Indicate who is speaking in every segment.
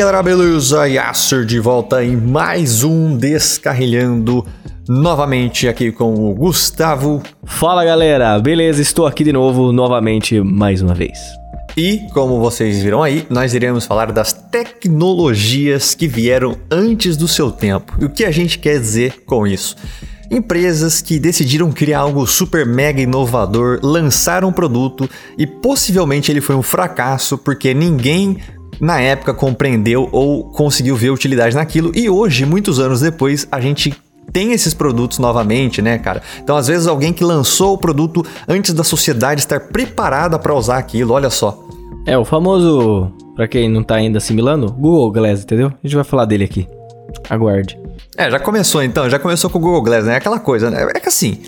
Speaker 1: E aí galera, beleza? Yasser de volta em mais um Descarrilhando, novamente aqui com o Gustavo.
Speaker 2: Fala galera, beleza? Estou aqui de novo, novamente, mais uma vez.
Speaker 1: E, como vocês viram aí, nós iremos falar das tecnologias que vieram antes do seu tempo. E o que a gente quer dizer com isso? Empresas que decidiram criar algo super mega inovador, lançaram um produto e possivelmente ele foi um fracasso porque ninguém na época compreendeu ou conseguiu ver utilidade naquilo e hoje, muitos anos depois, a gente tem esses produtos novamente, né, cara? Então, às vezes, alguém que lançou o produto antes da sociedade estar preparada para usar aquilo, olha só.
Speaker 2: É, o famoso, para quem não tá ainda assimilando, Google Glass, entendeu? A gente vai falar dele aqui. Aguarde.
Speaker 1: É, já começou então, já começou com o Google Glass, né? Aquela coisa, né? É que assim,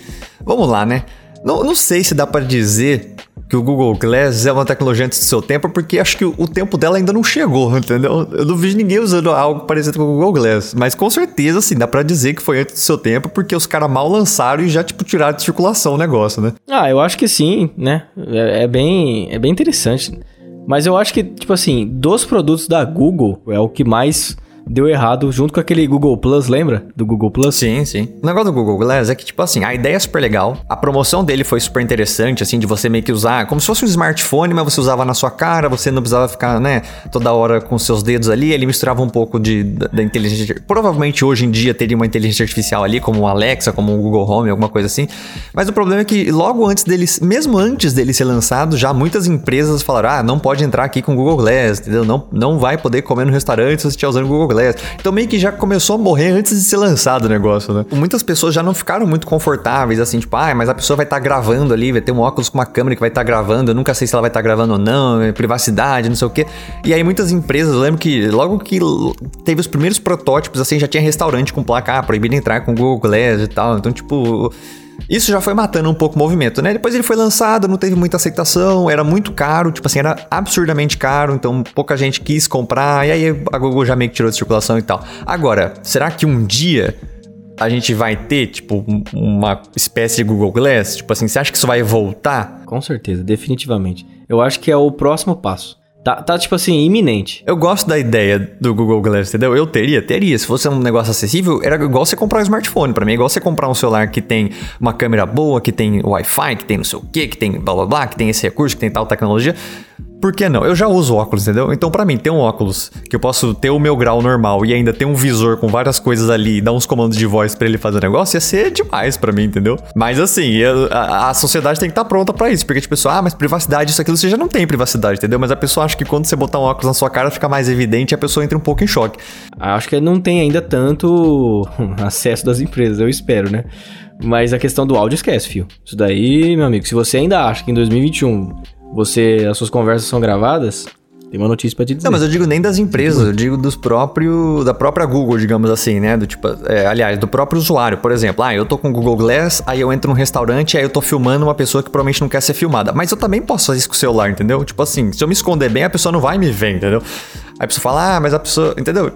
Speaker 1: vamos lá, né? Não, não sei se dá para dizer que o Google Glass é uma tecnologia antes do seu tempo, porque acho que o tempo dela ainda não chegou, entendeu? Eu não vejo ninguém usando algo parecido com o Google Glass. Mas com certeza, assim, dá pra dizer que foi antes do seu tempo, porque os caras mal lançaram e já, tipo, tiraram de circulação o negócio, né?
Speaker 2: Ah, eu acho que sim, né? É, é bem, é bem interessante. Mas eu acho que, tipo assim, dos produtos da Google, é o que mais deu errado junto com aquele Google Plus, lembra? Do Google Plus?
Speaker 1: Sim, sim. O negócio do Google Glass é que, tipo assim, a ideia é super legal. A promoção dele foi super interessante, assim, de você meio que usar como se fosse um smartphone, mas você usava na sua cara, você não precisava ficar, né, toda hora com seus dedos ali. Ele misturava um pouco de, da, da inteligência. Provavelmente hoje em dia teria uma inteligência artificial ali, como o Alexa, como o Google Home, alguma coisa assim. Mas o problema é que logo antes dele, mesmo antes dele ser lançado, já muitas empresas falaram: ah, não pode entrar aqui com o Google Glass, entendeu? Não, não vai poder comer no restaurante se você estiver usando o Google Glass. Então meio que já começou a morrer antes de ser lançado o negócio, né? Muitas pessoas já não ficaram muito confortáveis, assim, tipo, ah, mas a pessoa vai estar tá gravando ali, vai ter um óculos com uma câmera que vai estar tá gravando, eu nunca sei se ela vai estar tá gravando ou não, é privacidade, não sei o quê. E aí muitas empresas, eu lembro que logo que teve os primeiros protótipos, assim, já tinha restaurante com placa, ah, proibido entrar com Google Glass e tal. Então, tipo, isso já foi matando um pouco o movimento, né? Depois ele foi lançado, não teve muita aceitação, era muito caro, tipo assim, era absurdamente caro, então pouca gente quis comprar, e aí a Google já meio que tirou de circulação e tal. Agora, será que um dia a gente vai ter, tipo, uma espécie de Google Glass? Tipo assim, você acha que isso vai voltar?
Speaker 2: Com certeza, definitivamente. Eu acho que é o próximo passo. Tá, tá, tipo assim, iminente.
Speaker 1: Eu gosto da ideia do Google Glass, entendeu? Eu teria, teria. Se fosse um negócio acessível, era igual você comprar um smartphone. Para mim, é igual você comprar um celular que tem uma câmera boa, que tem Wi-Fi, que tem não sei o quê, que tem blá blá blá, que tem esse recurso, que tem tal tecnologia. Por que não? Eu já uso óculos, entendeu? Então, para mim, ter um óculos que eu posso ter o meu grau normal e ainda ter um visor com várias coisas ali e dar uns comandos de voz para ele fazer negócio, ia ser demais para mim, entendeu? Mas assim, a, a sociedade tem que estar tá pronta para isso, porque tipo, pessoa, ah, mas privacidade, isso aquilo, você já não tem privacidade, entendeu? Mas a pessoa acha que quando você botar um óculos na sua cara fica mais evidente e a pessoa entra um pouco em choque.
Speaker 2: Acho que não tem ainda tanto acesso das empresas, eu espero, né? Mas a questão do áudio esquece, fio. Isso daí, meu amigo, se você ainda acha que em 2021 você as suas conversas são gravadas, tem uma notícia pra te dizer.
Speaker 1: Não, mas eu digo nem das empresas, eu digo dos próprios. da própria Google, digamos assim, né? Do tipo, é, aliás, do próprio usuário. Por exemplo, ah, eu tô com o Google Glass, aí eu entro num restaurante, aí eu tô filmando uma pessoa que provavelmente não quer ser filmada. Mas eu também posso fazer isso com o celular, entendeu? Tipo assim, se eu me esconder bem, a pessoa não vai me ver, entendeu? Aí a pessoa fala, ah, mas a pessoa. Entendeu?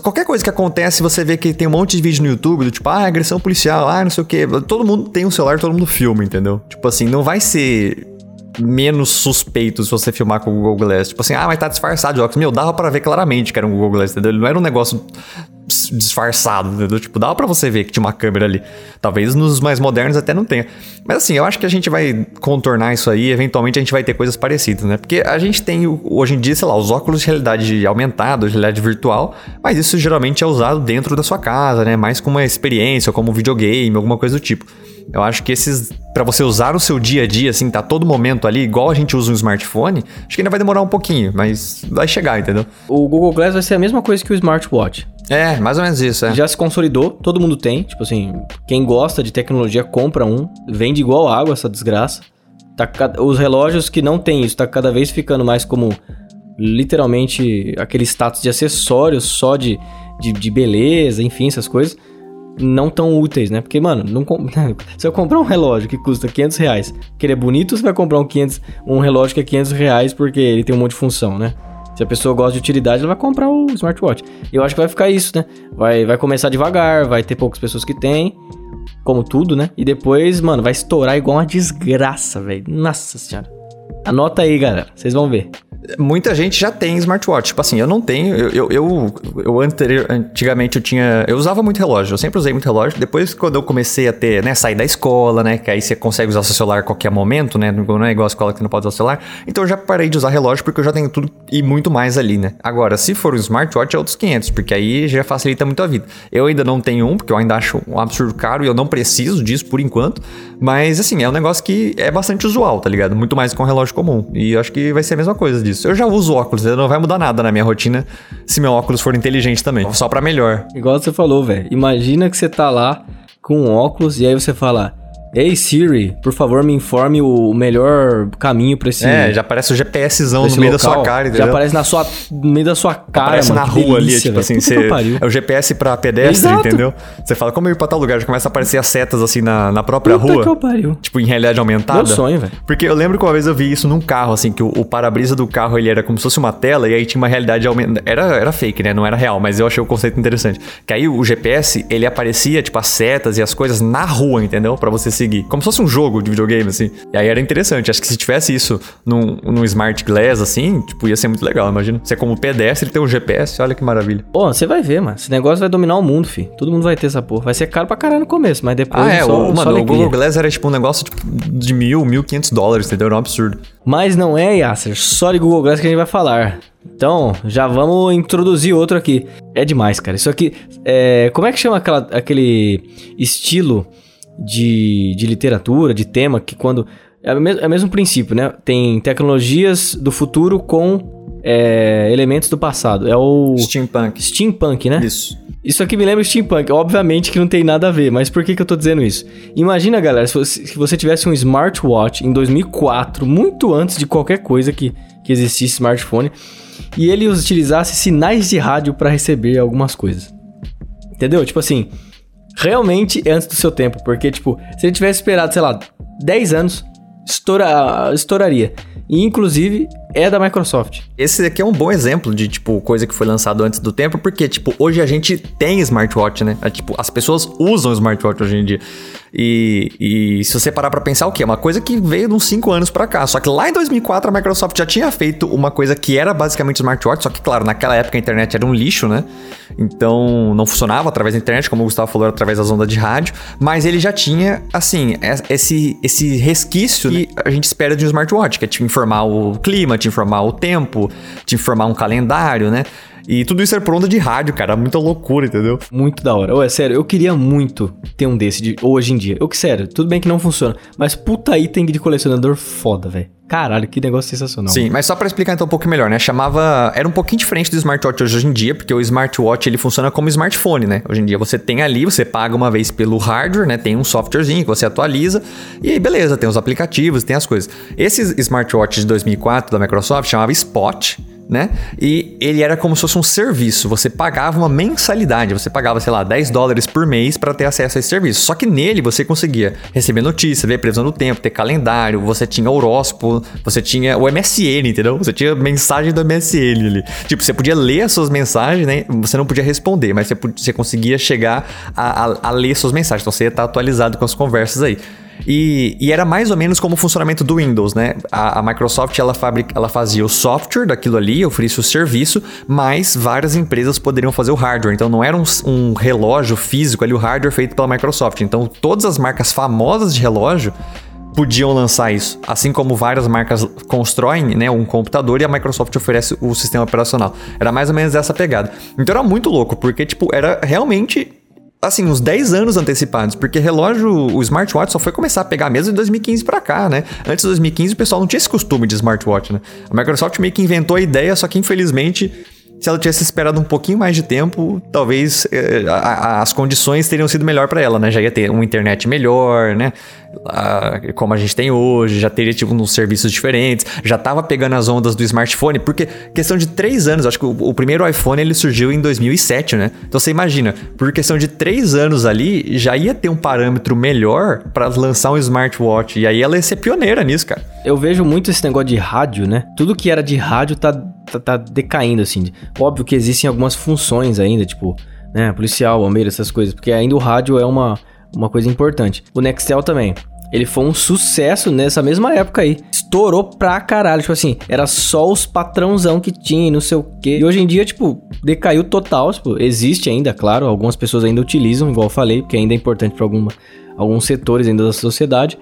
Speaker 1: Qualquer coisa que acontece, você vê que tem um monte de vídeo no YouTube do tipo, ah, agressão policial, ah, não sei o quê. Todo mundo tem um celular, todo mundo filma, entendeu? Tipo assim, não vai ser menos suspeito se você filmar com o Google Glass. Tipo assim, ah, mas tá disfarçado de óculos. Meu, dava para ver claramente que era um Google Glass, entendeu? Ele não era um negócio disfarçado, entendeu? Tipo, dava para você ver que tinha uma câmera ali. Talvez nos mais modernos até não tenha. Mas assim, eu acho que a gente vai contornar isso aí, eventualmente a gente vai ter coisas parecidas, né? Porque a gente tem hoje em dia, sei lá, os óculos de realidade aumentada, de realidade virtual, mas isso geralmente é usado dentro da sua casa, né? Mais como uma experiência, como um videogame, alguma coisa do tipo. Eu acho que esses, para você usar o seu dia a dia, assim, tá todo momento ali, igual a gente usa um smartphone, acho que ainda vai demorar um pouquinho, mas vai chegar, entendeu?
Speaker 2: O Google Glass vai ser a mesma coisa que o smartwatch.
Speaker 1: É, mais ou menos isso, é.
Speaker 2: Já se consolidou, todo mundo tem. Tipo assim, quem gosta de tecnologia compra um. Vende igual água essa desgraça. Tá, os relógios que não tem isso, tá cada vez ficando mais como literalmente aquele status de acessórios só de, de, de beleza, enfim, essas coisas não tão úteis, né? Porque, mano, não se eu comprar um relógio que custa 500 reais, que ele é bonito, você vai comprar um, 500, um relógio que é 500 reais porque ele tem um monte de função, né? Se a pessoa gosta de utilidade, ela vai comprar o smartwatch. Eu acho que vai ficar isso, né? Vai, vai começar devagar, vai ter poucas pessoas que têm, como tudo, né? E depois, mano, vai estourar igual uma desgraça, velho. Nossa senhora. Anota aí, galera. Vocês vão ver.
Speaker 1: Muita gente já tem smartwatch. Tipo assim, eu não tenho. Eu, eu, eu, eu anterior, antigamente eu tinha. Eu usava muito relógio, eu sempre usei muito relógio. Depois, quando eu comecei a ter, né, sair da escola, né? Que aí você consegue usar seu celular a qualquer momento, né? Não é igual a escola que você não pode usar o celular. Então eu já parei de usar relógio porque eu já tenho tudo e muito mais ali, né? Agora, se for um smartwatch, é outros 500, porque aí já facilita muito a vida. Eu ainda não tenho um, porque eu ainda acho um absurdo caro e eu não preciso disso por enquanto. Mas, assim, é um negócio que é bastante usual, tá ligado? Muito mais com um relógio comum. E eu acho que vai ser a mesma coisa disso. Eu já uso óculos, não vai mudar nada na minha rotina se meu óculos for inteligente também. Só para melhor.
Speaker 2: Igual você falou, velho. Imagina que você tá lá com um óculos e aí você fala. Ei Siri, por favor me informe o melhor caminho pra esse.
Speaker 1: É, já aparece o GPSzão no meio local. da sua cara,
Speaker 2: entendeu? Já aparece na sua, no meio da sua cara.
Speaker 1: Aparece
Speaker 2: mano,
Speaker 1: na rua delícia, ali, tipo assim, você, é o GPS pra pedestre, Exato. entendeu? Você fala, como eu ir pra tal lugar? Já começa a aparecer as setas assim na, na própria Puta rua. Que eu pariu. Tipo, em realidade aumentada. Meu
Speaker 2: sonho, velho.
Speaker 1: Porque eu lembro que uma vez eu vi isso num carro, assim, que o, o para-brisa do carro ele era como se fosse uma tela e aí tinha uma realidade aumentada. Era, era fake, né? Não era real, mas eu achei o conceito interessante. Que aí o GPS, ele aparecia, tipo, as setas e as coisas na rua, entendeu? Pra você seguir. Como se fosse um jogo de videogame, assim. E aí era interessante. Acho que se tivesse isso num, num Smart Glass, assim, tipo, ia ser muito legal, imagina. Você como pedestre tem um GPS, olha que maravilha.
Speaker 2: Pô, você vai ver, mano. Esse negócio vai dominar o mundo, fi. Todo mundo vai ter essa porra. Vai ser caro pra caralho no começo, mas depois
Speaker 1: ah, é, só, o, mano, o Google Glass era tipo um negócio tipo, de mil, mil quinhentos dólares, entendeu? Era um absurdo.
Speaker 2: Mas não é, Yasser, só de Google Glass que a gente vai falar. Então, já vamos introduzir outro aqui. É demais, cara. Isso aqui. É... Como é que chama aquela, aquele estilo de, de literatura, de tema, que quando. É o, mesmo, é o mesmo princípio, né? Tem tecnologias do futuro com é, elementos do passado. É o.
Speaker 1: Steampunk.
Speaker 2: Steampunk, né?
Speaker 1: Isso.
Speaker 2: Isso aqui me lembra steampunk. Obviamente que não tem nada a ver, mas por que, que eu tô dizendo isso? Imagina, galera, se você, se você tivesse um smartwatch em 2004, muito antes de qualquer coisa que, que existisse smartphone, e ele utilizasse sinais de rádio para receber algumas coisas. Entendeu? Tipo assim, realmente é antes do seu tempo. Porque, tipo, se ele tivesse esperado, sei lá, 10 anos, estoura, estouraria. E, inclusive, é da Microsoft.
Speaker 1: Esse aqui é um bom exemplo de, tipo, coisa que foi lançado antes do tempo, porque, tipo, hoje a gente tem smartwatch, né? É, tipo, as pessoas usam smartwatch hoje em dia. E, e se você parar pra pensar, o que? É uma coisa que veio de uns 5 anos pra cá. Só que lá em 2004 a Microsoft já tinha feito uma coisa que era basicamente smartwatch, só que, claro, naquela época a internet era um lixo, né? Então não funcionava através da internet, como o Gustavo falou, através das ondas de rádio. Mas ele já tinha, assim, esse, esse resquício que a gente espera de um smartwatch, que é te informar o clima, te informar o tempo, te informar um calendário, né? E tudo isso era por onda de rádio, cara. Muita loucura, entendeu?
Speaker 2: Muito da hora. Ô, é sério, eu queria muito ter um desse de, hoje em dia. Eu que sério, tudo bem que não funciona. Mas puta item de colecionador foda, velho. Caralho, que negócio sensacional.
Speaker 1: Sim, mas só para explicar então um pouco melhor, né? Chamava. Era um pouquinho diferente do smartwatch hoje em dia, porque o smartwatch ele funciona como smartphone, né? Hoje em dia você tem ali, você paga uma vez pelo hardware, né? Tem um softwarezinho que você atualiza, e aí beleza, tem os aplicativos, tem as coisas. Esse smartwatch de 2004 da Microsoft chamava Spot né? E ele era como se fosse um serviço. Você pagava uma mensalidade, você pagava, sei lá, 10 dólares por mês para ter acesso a esse serviço. Só que nele você conseguia receber notícia, ver previsão do tempo, ter calendário, você tinha horóscopo, você tinha o MSN, entendeu? Você tinha mensagem do MSN ali. Tipo, você podia ler as suas mensagens, né? Você não podia responder, mas você, podia, você conseguia chegar a, a, a ler suas mensagens. Então você ia estar atualizado com as conversas aí. E, e, era mais ou menos como o funcionamento do Windows, né? A, a, Microsoft ela, fabrica, ela fazia o software daquilo ali, oferecia o serviço, mas várias empresas poderiam fazer o hardware. Então não era um, um relógio físico ali, o hardware feito pela Microsoft. Então todas as marcas famosas de relógio podiam lançar isso. Assim como várias marcas constroem né, um computador e a Microsoft oferece o sistema operacional. Era mais ou menos essa pegada. Então era muito louco, porque tipo, era realmente assim, uns 10 anos antecipados, porque relógio, o smartwatch só foi começar a pegar mesmo em 2015 para cá, né? Antes de 2015 o pessoal não tinha esse costume de smartwatch, né? A Microsoft meio que inventou a ideia, só que infelizmente se ela tivesse esperado um pouquinho mais de tempo, talvez eh, a, a, as condições teriam sido melhor para ela, né? Já ia ter uma internet melhor, né? como a gente tem hoje, já teria tipo uns serviços diferentes, já tava pegando as ondas do smartphone, porque questão de três anos, acho que o, o primeiro iPhone ele surgiu em 2007, né? Então você imagina, por questão de três anos ali, já ia ter um parâmetro melhor para lançar um smartwatch, e aí ela ia ser pioneira nisso, cara.
Speaker 2: Eu vejo muito esse negócio de rádio, né? Tudo que era de rádio tá, tá, tá decaindo, assim. Óbvio que existem algumas funções ainda, tipo, né, policial, bombeiro, essas coisas, porque ainda o rádio é uma uma coisa importante. O Nextel também. Ele foi um sucesso nessa mesma época aí. Estourou pra caralho. Tipo assim, era só os patrãozão que tinha e não sei o quê. E hoje em dia, tipo, decaiu total. Tipo, existe ainda, claro. Algumas pessoas ainda utilizam, igual eu falei, porque ainda é importante pra alguma, alguns setores ainda da sociedade.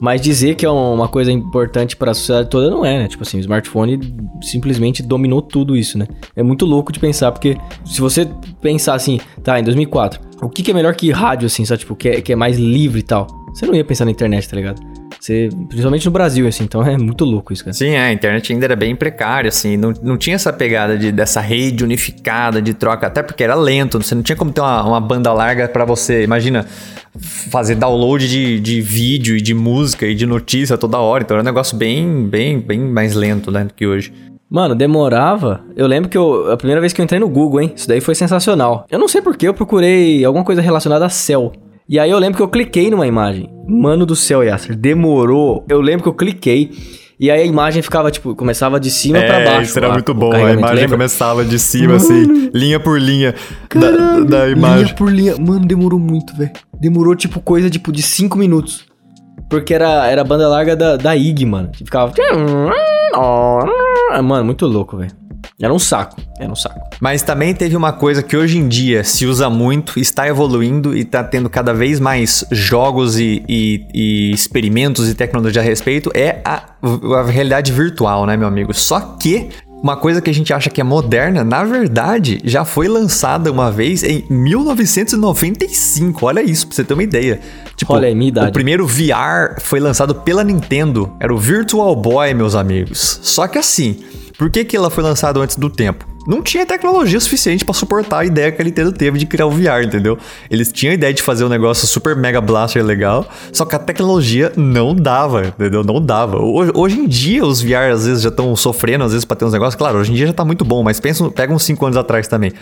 Speaker 2: Mas dizer que é uma coisa importante para a sociedade toda não é, né? Tipo assim, o smartphone simplesmente dominou tudo isso, né? É muito louco de pensar, porque se você pensar assim, tá, em 2004, o que, que é melhor que rádio, assim, só tipo, que é, que é mais livre e tal? Você não ia pensar na internet, tá ligado? Você, principalmente no Brasil, assim, então é muito louco isso, cara.
Speaker 1: Sim, é, a internet ainda era bem precária, assim, não, não tinha essa pegada de, dessa rede unificada de troca, até porque era lento, você não tinha como ter uma, uma banda larga para você, imagina, fazer download de, de vídeo e de música e de notícia toda hora, então era um negócio bem, bem, bem mais lento, né, do que hoje.
Speaker 2: Mano, demorava. Eu lembro que eu, a primeira vez que eu entrei no Google, hein? Isso daí foi sensacional. Eu não sei porque eu procurei alguma coisa relacionada a céu. E aí eu lembro que eu cliquei numa imagem. Mano do céu, Yasser, demorou. Eu lembro que eu cliquei. E aí a imagem ficava, tipo, começava de cima é, pra baixo.
Speaker 1: Isso era lá, muito bom. A imagem lembra? começava de cima, assim, Mano, assim, linha por linha da, da, imagem.
Speaker 2: Linha por linha. Mano, demorou muito, velho. Demorou, tipo, coisa, tipo, de 5 minutos. Porque era, era a banda larga da, da IG, mano. Ficava. Mano, muito louco, velho. Era um saco, era um saco.
Speaker 1: Mas também teve uma coisa que hoje em dia se usa muito, está evoluindo e está tendo cada vez mais jogos e, e, e, experimentos e tecnologia a respeito, é a, a realidade virtual, né, meu amigo? Só que uma coisa que a gente acha que é moderna, na verdade, já foi lançada uma vez em 1995. Olha isso, pra você ter uma ideia.
Speaker 2: Tipo, Olha aí, minha idade.
Speaker 1: O primeiro VR foi lançado pela Nintendo. Era o Virtual Boy, meus amigos. Só que assim, por que, que ela foi lançada antes do tempo? Não tinha tecnologia suficiente para suportar a ideia que a Nintendo teve de criar o VR, entendeu? Eles tinham a ideia de fazer um negócio super mega blaster legal, só que a tecnologia não dava, entendeu? Não dava. Hoje, hoje em dia os VR às vezes já estão sofrendo às vezes para ter uns negócios. Claro, hoje em dia já tá muito bom, mas pensa, pega uns 5 anos atrás também.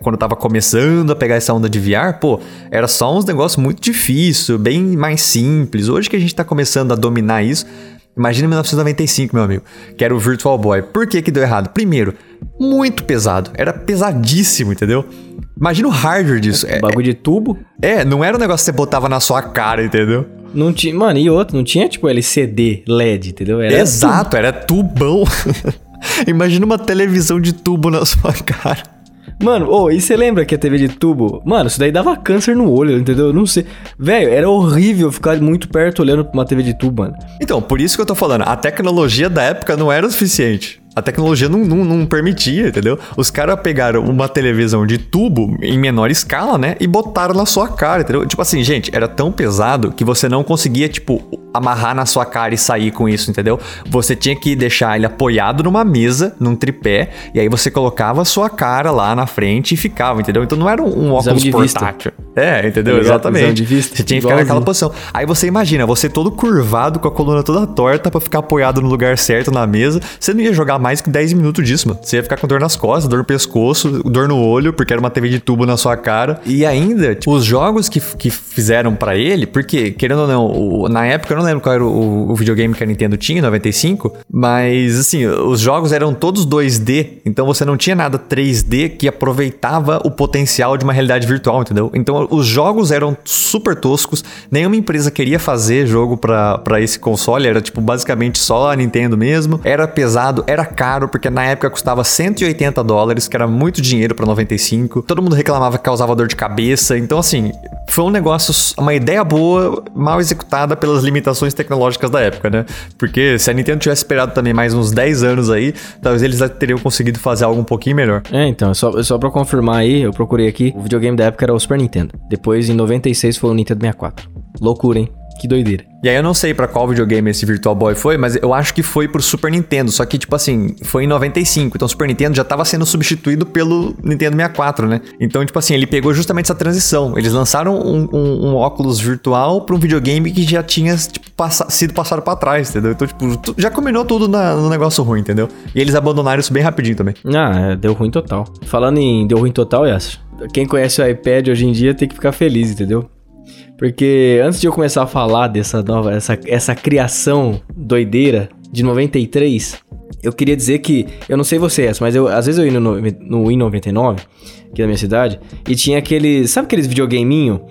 Speaker 1: Quando eu tava começando a pegar essa onda de VR, pô, era só uns negócios muito difíceis, bem mais simples. Hoje que a gente tá começando a dominar isso, Imagina 1995, meu amigo, que era o Virtual Boy. Por que que deu errado? Primeiro, muito pesado. Era pesadíssimo, entendeu? Imagina o hardware disso.
Speaker 2: É, bagulho de tubo?
Speaker 1: É, não era um negócio que você botava na sua cara, entendeu?
Speaker 2: Não tinha, mano, e outro, não tinha tipo LCD, LED, entendeu?
Speaker 1: Era Exato, tubo. era tubão. Imagina uma televisão de tubo na sua cara.
Speaker 2: Mano, oh, e você lembra que a TV de tubo? Mano, isso daí dava câncer no olho, entendeu? Eu não sei. Velho, era horrível ficar muito perto olhando pra uma TV de tubo, mano.
Speaker 1: Então, por isso que eu tô falando, a tecnologia da época não era o suficiente. A tecnologia não, não, não permitia, entendeu? Os caras pegaram uma televisão de tubo em menor escala, né? E botaram na sua cara, entendeu? Tipo assim, gente, era tão pesado que você não conseguia, tipo, amarrar na sua cara e sair com isso, entendeu? Você tinha que deixar ele apoiado numa mesa, num tripé, e aí você colocava a sua cara lá na frente e ficava, entendeu? Então não era um, um óculos portátil. É, entendeu? Tá Exatamente. Você tinha que ficar naquela posição. Aí você imagina, você todo curvado, com a coluna toda torta para ficar apoiado no lugar certo na mesa, você não ia jogar mais que 10 minutos disso, mano. Você ia ficar com dor nas costas, dor no pescoço, dor no olho, porque era uma TV de tubo na sua cara. E ainda, tipo, os jogos que, que fizeram para ele, porque, querendo ou não, o, na época eu não lembro qual era o, o, videogame que a Nintendo tinha, 95, mas assim, os jogos eram todos 2D, então você não tinha nada 3D que aproveitava o potencial de uma realidade virtual, entendeu? Então os jogos eram super toscos, nenhuma empresa queria fazer jogo para esse console, era tipo basicamente só a Nintendo mesmo. Era pesado, era caro, porque na época custava 180 dólares, que era muito dinheiro para 95. Todo mundo reclamava que causava dor de cabeça. Então, assim, foi um negócio, uma ideia boa, mal executada pelas limitações tecnológicas da época, né? Porque se a Nintendo tivesse esperado também mais uns 10 anos aí, talvez eles teriam conseguido fazer algo um pouquinho melhor.
Speaker 2: É, então, só, só pra confirmar aí, eu procurei aqui, o videogame da época era o Super Nintendo. Depois, em 96, foi o Nintendo 64. Loucura, hein? Que doideira.
Speaker 1: E aí eu não sei para qual videogame esse Virtual Boy foi, mas eu acho que foi pro Super Nintendo. Só que, tipo assim, foi em 95. Então o Super Nintendo já tava sendo substituído pelo Nintendo 64, né? Então, tipo assim, ele pegou justamente essa transição. Eles lançaram um, um, um óculos virtual pra um videogame que já tinha, tipo, passa sido passado para trás, entendeu? Então, tipo, já combinou tudo na, no negócio ruim, entendeu? E eles abandonaram isso bem rapidinho também.
Speaker 2: Ah, é, deu ruim total. Falando em deu ruim total, Yas, quem conhece o iPad hoje em dia tem que ficar feliz, entendeu? Porque antes de eu começar a falar dessa nova, essa, essa criação doideira de 93, eu queria dizer que, eu não sei vocês, mas eu, às vezes eu ia no, no Win99, aqui na minha cidade, e tinha aqueles, sabe aqueles videogameinho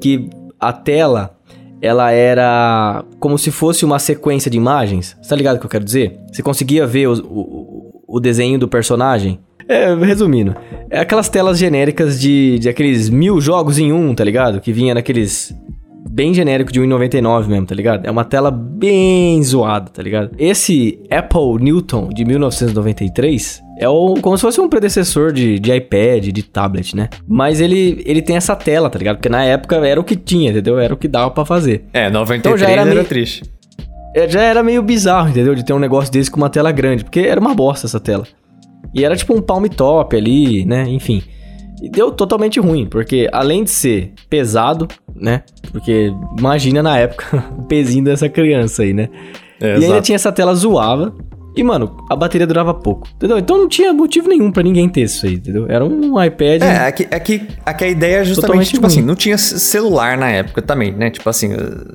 Speaker 2: que a tela ela era como se fosse uma sequência de imagens. Você tá ligado o que eu quero dizer? Você conseguia ver o, o, o desenho do personagem. É, resumindo, é aquelas telas genéricas de, de aqueles mil jogos em um, tá ligado? Que vinha naqueles bem genérico de 1,99 mesmo, tá ligado? É uma tela bem zoada, tá ligado? Esse Apple Newton de 1993 é o, como se fosse um predecessor de, de iPad, de tablet, né? Mas ele, ele tem essa tela, tá ligado? Porque na época era o que tinha, entendeu? Era o que dava para fazer.
Speaker 1: É, 93 então já era, era meio, triste.
Speaker 2: É, já era meio bizarro, entendeu? De ter um negócio desse com uma tela grande, porque era uma bosta essa tela. E era tipo um palm top ali, né? Enfim. E deu totalmente ruim, porque além de ser pesado, né? Porque imagina na época o pezinho dessa criança aí, né? É, e exato. ainda tinha essa tela zoava. E, mano, a bateria durava pouco, entendeu? Então não tinha motivo nenhum para ninguém ter isso aí, entendeu? Era um iPad...
Speaker 1: É, aqui, aqui, aqui a ideia é justamente, tipo ruim. assim, não tinha celular na época também, né? Tipo assim...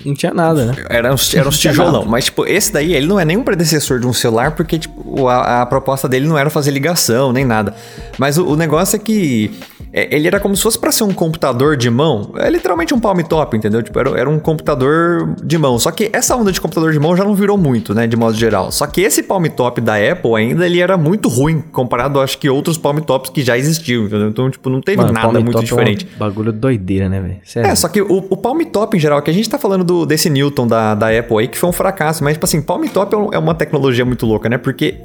Speaker 2: Não tinha nada, né?
Speaker 1: Era uns, era uns tijolão. Mas, tipo, esse daí, ele não é nem um predecessor de um celular, porque, tipo, a, a proposta dele não era fazer ligação, nem nada. Mas o, o negócio é que é, ele era como se fosse para ser um computador de mão. É literalmente um palm top, entendeu? Tipo, era, era, um computador de mão. Só que essa onda de computador de mão já não virou muito, né? De modo geral. Só que esse palm top da Apple ainda, ele era muito ruim comparado, acho que, outros palm tops que já existiam, entendeu? Então, tipo, não teve Mano, nada muito diferente.
Speaker 2: É um bagulho doideira, né, velho?
Speaker 1: É, só que o, o palm top em geral, que a gente tá falando do, desse Newton da, da Apple aí, que foi um fracasso. Mas, tipo assim, palm top é, é uma tecnologia muito louca, né? Porque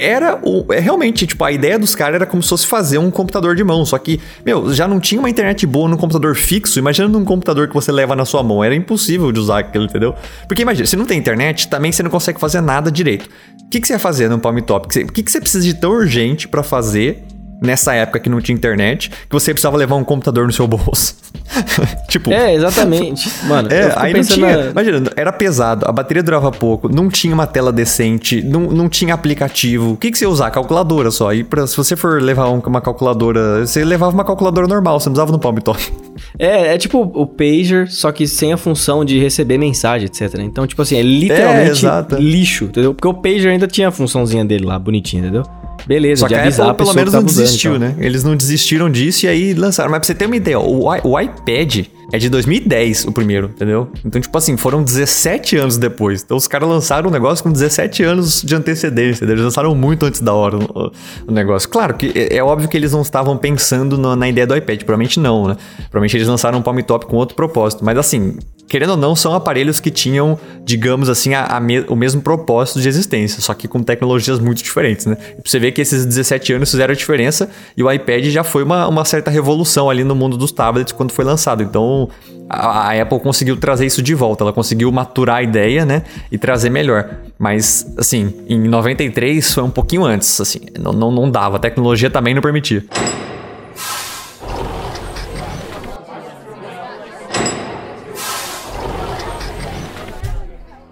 Speaker 1: era o. É realmente, tipo, a ideia dos caras era como se fosse fazer um computador de mão. Só que, meu, já não tinha uma internet boa no computador fixo. Imagina num computador que você leva na sua mão. Era impossível de usar aquilo, entendeu? Porque imagina, se não tem internet, também você não consegue fazer nada direito. O que, que você ia fazer no Palm Top? O que, que você precisa de tão urgente para fazer nessa época que não tinha internet, que você precisava levar um computador no seu bolso.
Speaker 2: tipo. É, exatamente. Mano,
Speaker 1: é, aí não tinha. Na... Imagina, era pesado, a bateria durava pouco, não tinha uma tela decente, não, não tinha aplicativo. O que, que você ia usar? Calculadora só. E pra, se você for levar uma calculadora, você levava uma calculadora normal, você não usava no Palm Top.
Speaker 2: É, é tipo o pager, só que sem a função de receber mensagem, etc. Então, tipo assim, é literalmente é, lixo, entendeu? Porque o pager ainda tinha a funçãozinha dele lá, bonitinha, entendeu? Beleza,
Speaker 1: Só que a Apple pelo menos não desistiu, então. né? Eles não desistiram disso e aí lançaram. Mas pra você ter uma ideia, o, o iPad é de 2010 o primeiro, entendeu? Então, tipo assim, foram 17 anos depois. Então, os caras lançaram um negócio com 17 anos de antecedência. Eles lançaram muito antes da hora o, negócio. Claro que é, é, óbvio que eles não estavam pensando no, na ideia do iPad. Provavelmente não, né? Provavelmente eles lançaram um Palm Top com outro propósito. Mas assim, querendo ou não, são aparelhos que tinham, digamos assim, a, a me, o mesmo propósito de existência, só que com tecnologias muito diferentes, né? E você ver que esses 17 anos fizeram a diferença e o iPad já foi uma, uma certa revolução ali no mundo dos tablets quando foi lançado. Então, a, a Apple conseguiu trazer isso de volta, ela conseguiu maturar a ideia, né? E trazer melhor. Mas, assim, em 93 foi um pouquinho antes, assim, não, não, não dava, a tecnologia também não permitia.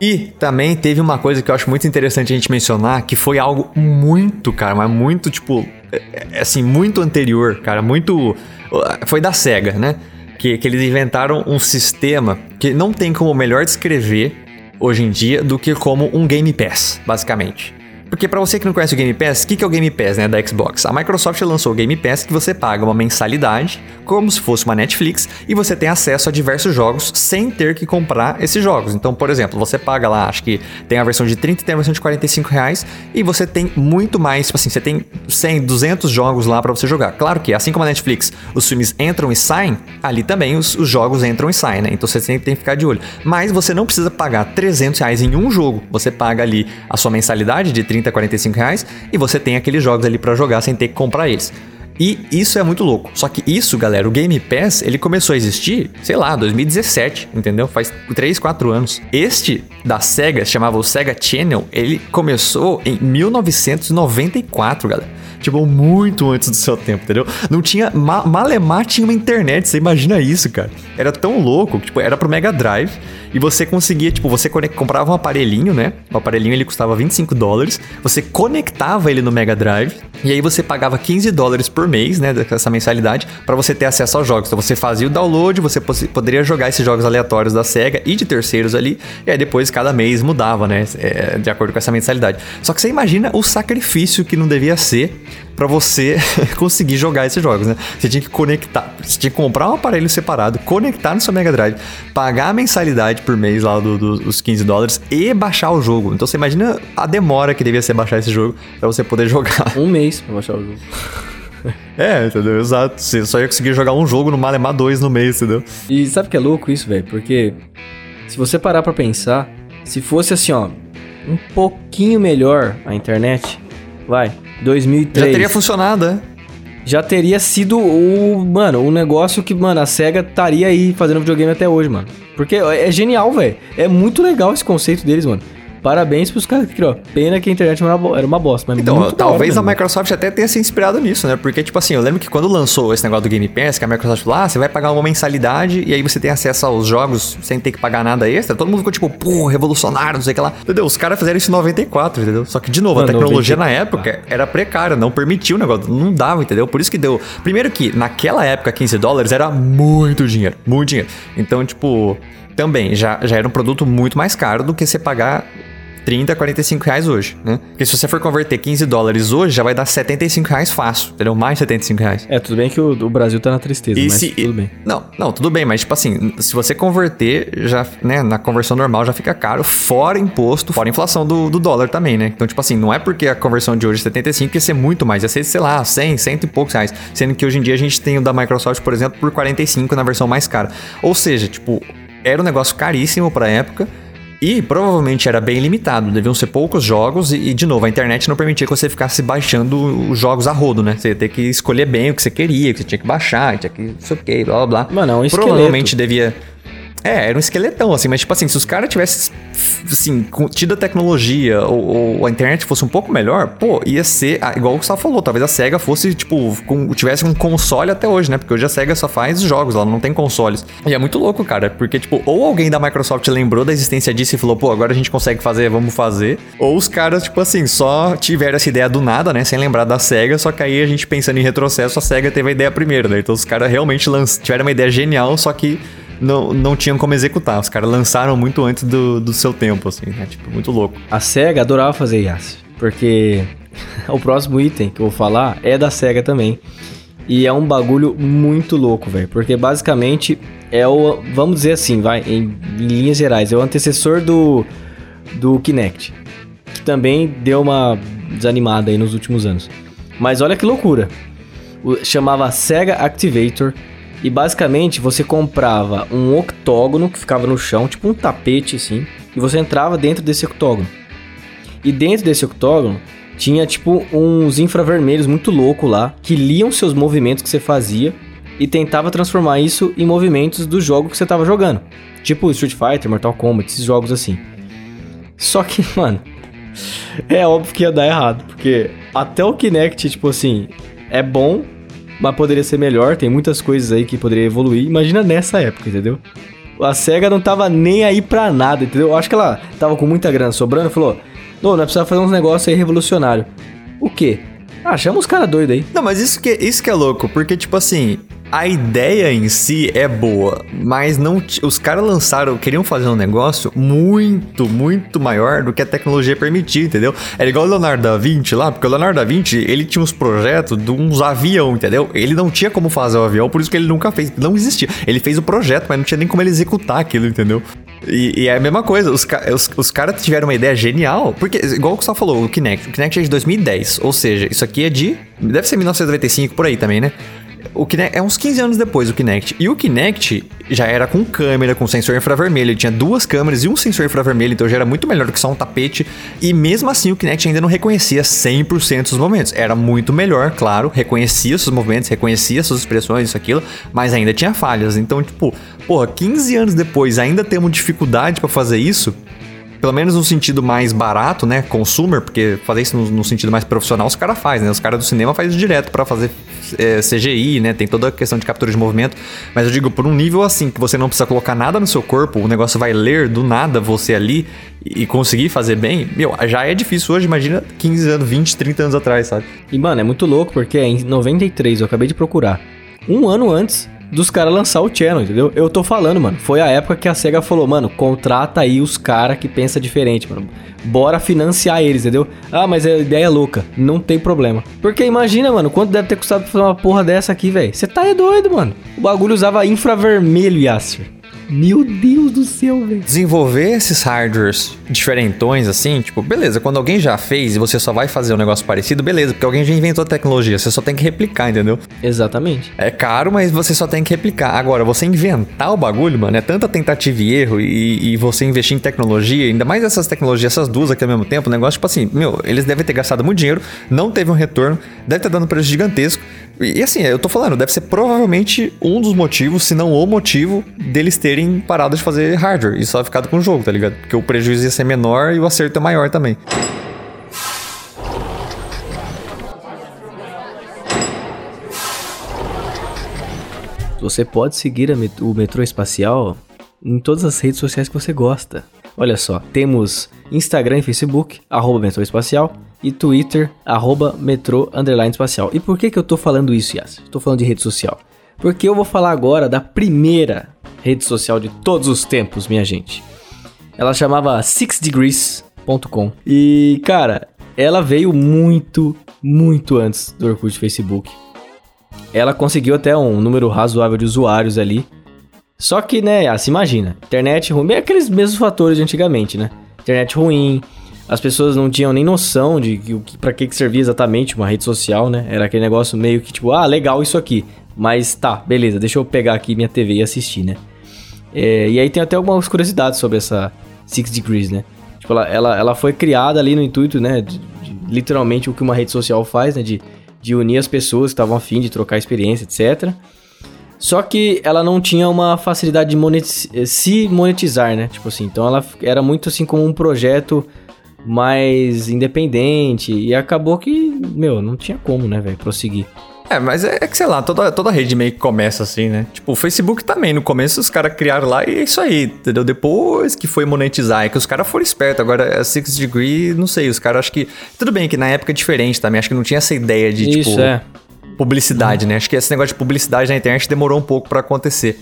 Speaker 1: E também teve uma coisa que eu acho muito interessante a gente mencionar, que foi algo muito, cara, mas muito, tipo, é, é, assim, muito anterior, cara, muito. Foi da SEGA, né? Que, que eles inventaram um sistema que não tem como melhor descrever hoje em dia do que como um Game Pass, basicamente. Porque para você que não conhece o Game Pass, o que, que é o Game Pass, né, da Xbox? A Microsoft lançou o Game Pass que você paga uma mensalidade, como se fosse uma Netflix, e você tem acesso a diversos jogos sem ter que comprar esses jogos. Então, por exemplo, você paga lá, acho que tem a versão de 30 e tem a versão de 45 reais, e você tem muito mais, tipo assim, você tem 100, 200 jogos lá para você jogar. Claro que, assim como a Netflix, os filmes entram e saem, ali também os, os jogos entram e saem, né? Então você tem, tem que ficar de olho. Mas você não precisa pagar 300 reais em um jogo. Você paga ali a sua mensalidade de 30 30, 45 reais e você tem aqueles jogos ali para jogar sem ter que comprar eles. E isso é muito louco. Só que isso, galera, o Game Pass, ele começou a existir, sei lá, 2017, entendeu? Faz 3, 4 anos. Este da Sega, chamava o Sega Channel, ele começou em 1994, galera. Tipo, muito antes do seu tempo, entendeu? Não tinha. Ma Malemar tinha uma internet, você imagina isso, cara. Era tão louco, tipo, era pro Mega Drive. E você conseguia, tipo, você comprava um aparelhinho, né? O aparelhinho ele custava 25 dólares. Você conectava ele no Mega Drive. E aí você pagava 15 dólares por mês, né, dessa mensalidade, para você ter acesso aos jogos. Então você fazia o download, você poderia jogar esses jogos aleatórios da SEGA e de terceiros ali, e aí depois cada mês mudava, né, é, de acordo com essa mensalidade. Só que você imagina o sacrifício que não devia ser para você conseguir jogar esses jogos, né? Você tinha que conectar, você tinha que comprar um aparelho separado, conectar no seu Mega Drive, pagar a mensalidade por mês lá do, do, dos 15 dólares e baixar o jogo. Então você imagina a demora que devia ser baixar esse jogo para você poder jogar.
Speaker 2: Um mês pra baixar o jogo.
Speaker 1: É, entendeu? Exato. Você só ia conseguir jogar um jogo no Malemar 2 no mês, entendeu?
Speaker 2: E sabe que é louco isso, velho? Porque se você parar pra pensar, se fosse assim, ó, um pouquinho melhor a internet, vai, 2003.
Speaker 1: Já teria funcionado, é?
Speaker 2: Já teria sido o, mano, o negócio que, mano, a SEGA estaria aí fazendo videogame até hoje, mano. Porque é genial, velho. É muito legal esse conceito deles, mano. Parabéns pros caras que criou. Pena que a internet era uma, era uma bosta. Mas
Speaker 1: então, talvez a Microsoft até tenha se inspirado nisso, né? Porque, tipo assim, eu lembro que quando lançou esse negócio do Game Pass, que a Microsoft falou, ah, você vai pagar uma mensalidade e aí você tem acesso aos jogos sem ter que pagar nada extra. Todo mundo ficou tipo, pô, revolucionário, não sei o que lá. Entendeu? Os caras fizeram isso em 94, entendeu? Só que, de novo, Mano, a tecnologia 94. na época era precária, não permitia o negócio, não dava, entendeu? Por isso que deu. Primeiro que, naquela época, 15 dólares era muito dinheiro, muito dinheiro. Então, tipo também já, já era um produto muito mais caro do que você pagar 30, 45 reais hoje, né? Porque se você for converter 15 dólares hoje, já vai dar 75 reais fácil, entendeu? Mais 75 reais.
Speaker 2: É, tudo bem que o, o Brasil tá na tristeza, e mas se, tudo bem.
Speaker 1: Não, não, tudo bem, mas tipo assim, se você converter, já, né, na conversão normal já fica caro, fora imposto, fora inflação do, do dólar também, né? Então, tipo assim, não é porque a conversão de hoje é 75 que ia ser muito mais, ia ser, sei lá, 100, 100 e poucos reais. Sendo que hoje em dia a gente tem o da Microsoft, por exemplo, por 45 na versão mais cara. Ou seja, tipo, era um negócio caríssimo pra época e provavelmente era bem limitado, deviam ser poucos jogos, e, de novo, a internet não permitia que você ficasse baixando os jogos a rodo, né? Você ia ter que escolher bem o que você queria, que você tinha que baixar, tinha que não sei o que, blá blá blá.
Speaker 2: Mano, é um
Speaker 1: Provavelmente devia. É, era um esqueletão, assim, mas tipo assim, se os caras tivessem, assim, tido a tecnologia ou, ou, a internet fosse um pouco melhor, pô, ia ser, igual o Gustavo falou, talvez a SEGA fosse, tipo, com, tivesse um console até hoje, né? Porque hoje a SEGA só faz jogos, ela não tem consoles. E é muito louco, cara, porque, tipo, ou alguém da Microsoft lembrou da existência disso e falou, pô, agora a gente consegue fazer, vamos fazer, ou os caras, tipo assim, só tiveram essa ideia do nada, né? Sem lembrar da SEGA, só que aí a gente pensando em retrocesso, a SEGA teve a ideia primeiro, né? Então os caras realmente tiveram uma ideia genial, só que não, não tinham como executar. Os caras lançaram muito antes do, do seu tempo, assim, né? Tipo, muito louco.
Speaker 2: A SEGA adorava fazer Yas, porque o próximo item que eu vou falar é da SEGA também. E é um bagulho muito louco, velho. Porque basicamente é o. Vamos dizer assim, vai, em, em, linhas gerais, é o antecessor do, do Kinect. Que também deu uma desanimada aí nos últimos anos. Mas olha que loucura. O, chamava Sega Activator e basicamente você comprava um octógono que ficava no chão, tipo um tapete assim, e você entrava dentro desse octógono. E dentro desse octógono tinha tipo uns infravermelhos muito louco lá que liam seus movimentos que você fazia e tentava transformar isso em movimentos do jogo que você estava jogando. Tipo Street Fighter, Mortal Kombat, esses jogos assim. Só que, mano, é óbvio que ia dar errado, porque até o Kinect, tipo assim, é bom, mas poderia ser melhor. Tem muitas coisas aí que poderia evoluir. Imagina nessa época, entendeu? A SEGA não tava nem aí pra nada, entendeu? Eu acho que ela tava com muita grana sobrando e falou: Não, nós precisamos fazer uns negócios aí revolucionário. O quê? Ah, chama os caras doidos aí.
Speaker 1: Não, mas isso que, isso que é louco, porque, tipo assim, a ideia em si é boa, mas não os caras lançaram, queriam fazer um negócio muito, muito maior do que a tecnologia permitia, entendeu? Era igual o Leonardo da Vinci lá, porque o Leonardo da Vinci, ele tinha uns projetos de uns avião, entendeu? Ele não tinha como fazer o avião, por isso que ele nunca fez, não existia. Ele fez o projeto, mas não tinha nem como ele executar aquilo, entendeu? E, e é a mesma coisa, os, os, os caras tiveram uma ideia genial, porque, igual o que você falou, o Kinect, o Kinect é de 2010, ou seja, isso aqui é de, deve ser 1995 por aí também, né? O Kinect é uns 15 anos depois o Kinect. E o Kinect já era com câmera, com sensor infravermelho. Ele tinha duas câmeras e um sensor infravermelho, então já era muito melhor do que só um tapete. E mesmo assim o Kinect ainda não reconhecia 100% dos movimentos. Era muito melhor, claro, reconhecia seus movimentos, reconhecia suas expressões, isso, aquilo, mas ainda tinha falhas. Então, tipo, porra, 15 anos depois ainda temos dificuldade para fazer isso pelo menos no sentido mais barato, né? Consumer, porque fazer isso no, no sentido mais profissional os caras fazem, né? Os caras do cinema fazem direto para fazer é, CGI, né? Tem toda a questão de captura de movimento. Mas eu digo, por um nível assim, que você não precisa colocar nada no seu corpo, o negócio vai ler do nada você ali e conseguir fazer bem, meu, já é difícil hoje, imagina 15 anos, 20, 30 anos atrás, sabe?
Speaker 2: E, mano, é muito louco porque em 93, eu acabei de procurar, um ano antes dos caras lançar o channel, entendeu? Eu tô falando, mano, foi a época que a SEGA falou, mano, contrata aí os caras que pensa diferente, mano. Bora financiar eles, entendeu? Ah, mas a ideia é louca, não tem problema. Porque imagina, mano, quanto deve ter custado pra fazer uma porra dessa aqui, velho? Você tá é doido, mano. O bagulho usava infravermelho, Yasser. Meu Deus do céu, velho.
Speaker 1: Desenvolver esses hardwares diferentões, assim, tipo, beleza, quando alguém já fez e você só vai fazer um negócio parecido, beleza, porque alguém já inventou a tecnologia, você só tem que replicar, entendeu?
Speaker 2: Exatamente.
Speaker 1: É caro, mas você só tem que replicar. Agora, você inventar o bagulho, mano, é tanta tentativa e erro e, e você investir em tecnologia, ainda mais essas tecnologias, essas duas aqui ao mesmo tempo, o negócio, tipo assim, meu, eles devem ter gastado muito dinheiro, não teve um retorno, deve ter dado um preço gigantesco. E, e assim, eu tô falando, deve ser provavelmente um dos motivos, se não o motivo, deles terem parado de fazer hardware e só ficado com o jogo, tá ligado? Porque o prejuízo ia ser menor e o acerto é maior também.
Speaker 2: Você pode seguir met o metrô espacial em todas as redes sociais que você gosta. Olha só, temos Instagram e Facebook, arroba metrô espacial, e Twitter, arroba metrô underline espacial. E por que, que eu tô falando isso, Yas? Estou falando de rede social. Porque eu vou falar agora da primeira rede social de todos os tempos, minha gente. Ela chamava sixdegrees.com. E, cara, ela veio muito, muito antes do Orkut Facebook. Ela conseguiu até um número razoável de usuários ali. Só que, né, se imagina, internet ruim, bem aqueles mesmos fatores de antigamente, né? Internet ruim, as pessoas não tinham nem noção de que, para que, que servia exatamente uma rede social, né? Era aquele negócio meio que tipo, ah, legal isso aqui. Mas tá, beleza, deixa eu pegar aqui minha TV e assistir, né? É, e aí tem até algumas curiosidades sobre essa Six Degrees, né? Tipo, ela, ela, ela foi criada ali no intuito, né? De, de, literalmente o que uma rede social faz, né? De, de unir as pessoas que estavam afim de trocar experiência, etc. Só que ela não tinha uma facilidade de monetiz eh, se monetizar, né? Tipo assim, então ela era muito assim como um projeto mais independente e acabou que, meu, não tinha como, né, velho, prosseguir.
Speaker 1: É, mas é, é, que, sei lá, toda, toda rede meio que começa assim, né? Tipo, o Facebook também, no começo os caras criaram lá e é isso aí, entendeu? Depois que foi monetizar, é que os caras foram espertos. Agora, a Six Degree, não sei, os caras acho que... Tudo bem que na época é diferente também, acho que não tinha essa ideia de,
Speaker 2: isso,
Speaker 1: tipo...
Speaker 2: É.
Speaker 1: Publicidade, hum. né? Acho que esse negócio de publicidade na internet demorou um pouco para acontecer.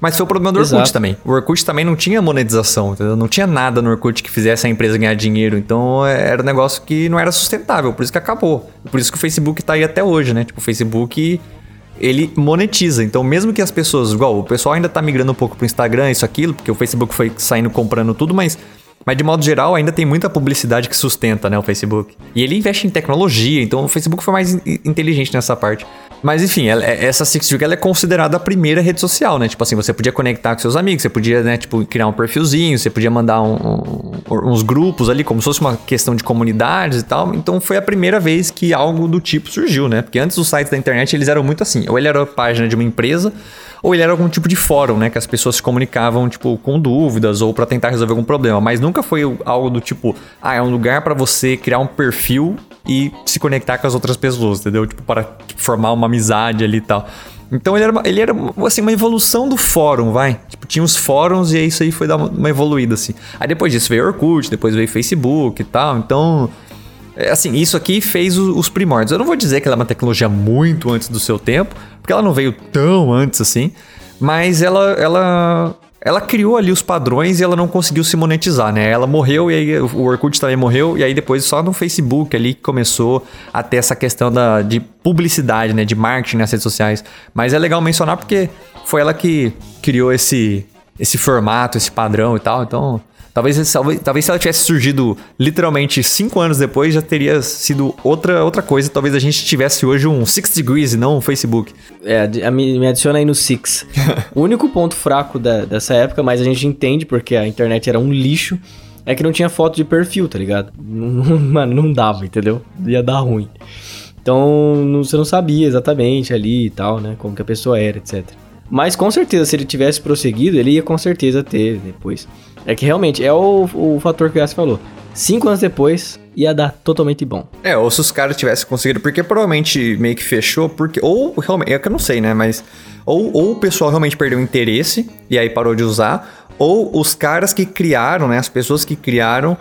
Speaker 1: Mas foi o problema do Orkut Exato. também. O Orkut também não tinha monetização, entendeu? Não tinha nada no Orkut que fizesse a empresa ganhar dinheiro. Então é, era um negócio que não era sustentável, por isso que acabou. Por isso que o Facebook tá aí até hoje, né? Tipo, o Facebook ele monetiza. Então, mesmo que as pessoas, igual, o pessoal ainda tá migrando um pouco pro Instagram, isso aquilo, porque o Facebook foi saindo comprando tudo, mas mas de modo geral, ainda tem muita publicidade que sustenta, né, o Facebook. E ele investe em tecnologia, então o Facebook foi mais inteligente nessa parte. Mas enfim, ela, é, essa Sixjuke ela é considerada a primeira rede social, né? Tipo assim, você podia conectar com seus amigos, você podia, né, tipo, criar um perfilzinho, você podia mandar um, um, uns grupos ali, como se fosse uma questão de comunidades e tal. Então foi a primeira vez que algo do tipo surgiu, né? Porque antes os sites da internet eles eram muito assim, ou ele era a página de uma empresa, ou ele era algum tipo de fórum, né? Que as pessoas se comunicavam, tipo, com dúvidas ou para tentar resolver algum problema. Mas nunca foi algo do tipo, ah, é um lugar para você criar um perfil e se conectar com as outras pessoas, entendeu? Tipo, para tipo, formar uma amizade ali e tal. Então ele era, ele era assim, uma evolução do fórum, vai. Tipo, tinha os fóruns e isso aí foi dar uma evoluída, assim. Aí depois disso veio Orkut, depois veio Facebook e tal. Então, é, assim, isso aqui fez os primórdios. Eu não vou dizer que ela é uma tecnologia muito antes do seu tempo, porque ela não veio tão antes assim, mas ela, ela, ela criou ali os padrões e ela não conseguiu se monetizar, né? Ela morreu e aí o Orkut também morreu, e aí depois só no Facebook ali que começou a ter essa questão da, de publicidade, né? De marketing nas redes sociais. Mas é legal mencionar porque foi ela que criou esse, esse formato, esse padrão e tal, então Talvez, talvez, talvez se ela tivesse surgido literalmente cinco anos depois, já teria sido outra, outra coisa. Talvez a gente tivesse hoje um Six Degrees e não um Facebook.
Speaker 2: É, me adiciona aí no Six. o único ponto fraco da, dessa época, mas a gente entende porque a internet era um lixo, é que não tinha foto de perfil, tá ligado? Não, mano, não dava, entendeu? Ia dar ruim. Então, não, você não sabia exatamente ali e tal, né? Como que a pessoa era, etc. Mas com certeza, se ele tivesse prosseguido, ele ia com certeza ter depois. É que realmente é o, o fator que o Yas falou. cinco anos depois, ia dar totalmente bom.
Speaker 1: É, ou se os caras tivessem conseguido, porque provavelmente meio que fechou, porque. Ou realmente, é que eu não sei, né? Mas. Ou, ou o pessoal realmente perdeu interesse e aí parou de usar, ou os caras que criaram, né? As pessoas que criaram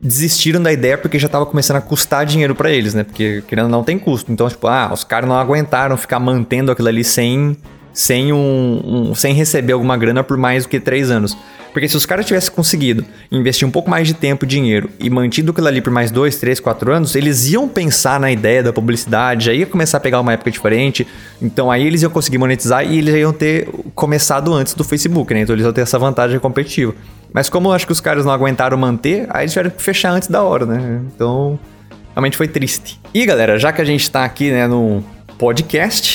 Speaker 1: desistiram da ideia porque já tava começando a custar dinheiro para eles, né? Porque querendo não tem custo. Então, tipo, ah, os caras não aguentaram ficar mantendo aquilo ali sem sem um, um, sem receber alguma grana por mais do que três anos. Porque se os caras tivessem conseguido investir um pouco mais de tempo e dinheiro e mantido aquilo ali por mais dois, três, quatro anos, eles iam pensar na ideia da publicidade, já ia começar a pegar uma época diferente. Então aí eles iam conseguir monetizar e eles iam ter começado antes do Facebook, né? Então eles iam ter essa vantagem competitiva. Mas como eu acho que os caras não aguentaram manter, aí eles tiveram que fechar antes da hora, né? Então, realmente foi triste. E galera, já que a gente tá aqui, né, no podcast,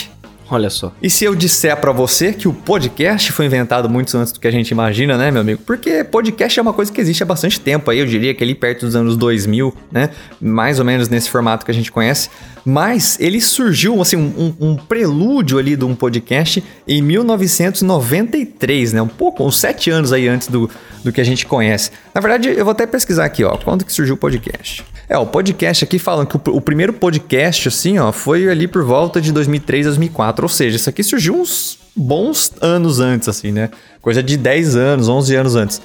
Speaker 2: Olha só.
Speaker 1: E se eu disser para você que o podcast foi inventado muito antes do que a gente imagina, né, meu amigo? Porque podcast é uma coisa que existe há bastante tempo aí, eu diria que ali perto dos anos 2000, né? Mais ou menos nesse formato que a gente conhece. Mas ele surgiu, assim, um, um prelúdio ali de um podcast em 1993, né? Um pouco, uns sete anos aí antes do, do que a gente conhece. Na verdade, eu vou até pesquisar aqui, ó, quando que surgiu o podcast. É, o podcast aqui falam que o, o primeiro podcast, assim, ó, foi ali por volta de 2003, 2004. Ou seja, isso aqui surgiu uns bons anos antes, assim, né? Coisa de 10 anos, 11 anos antes.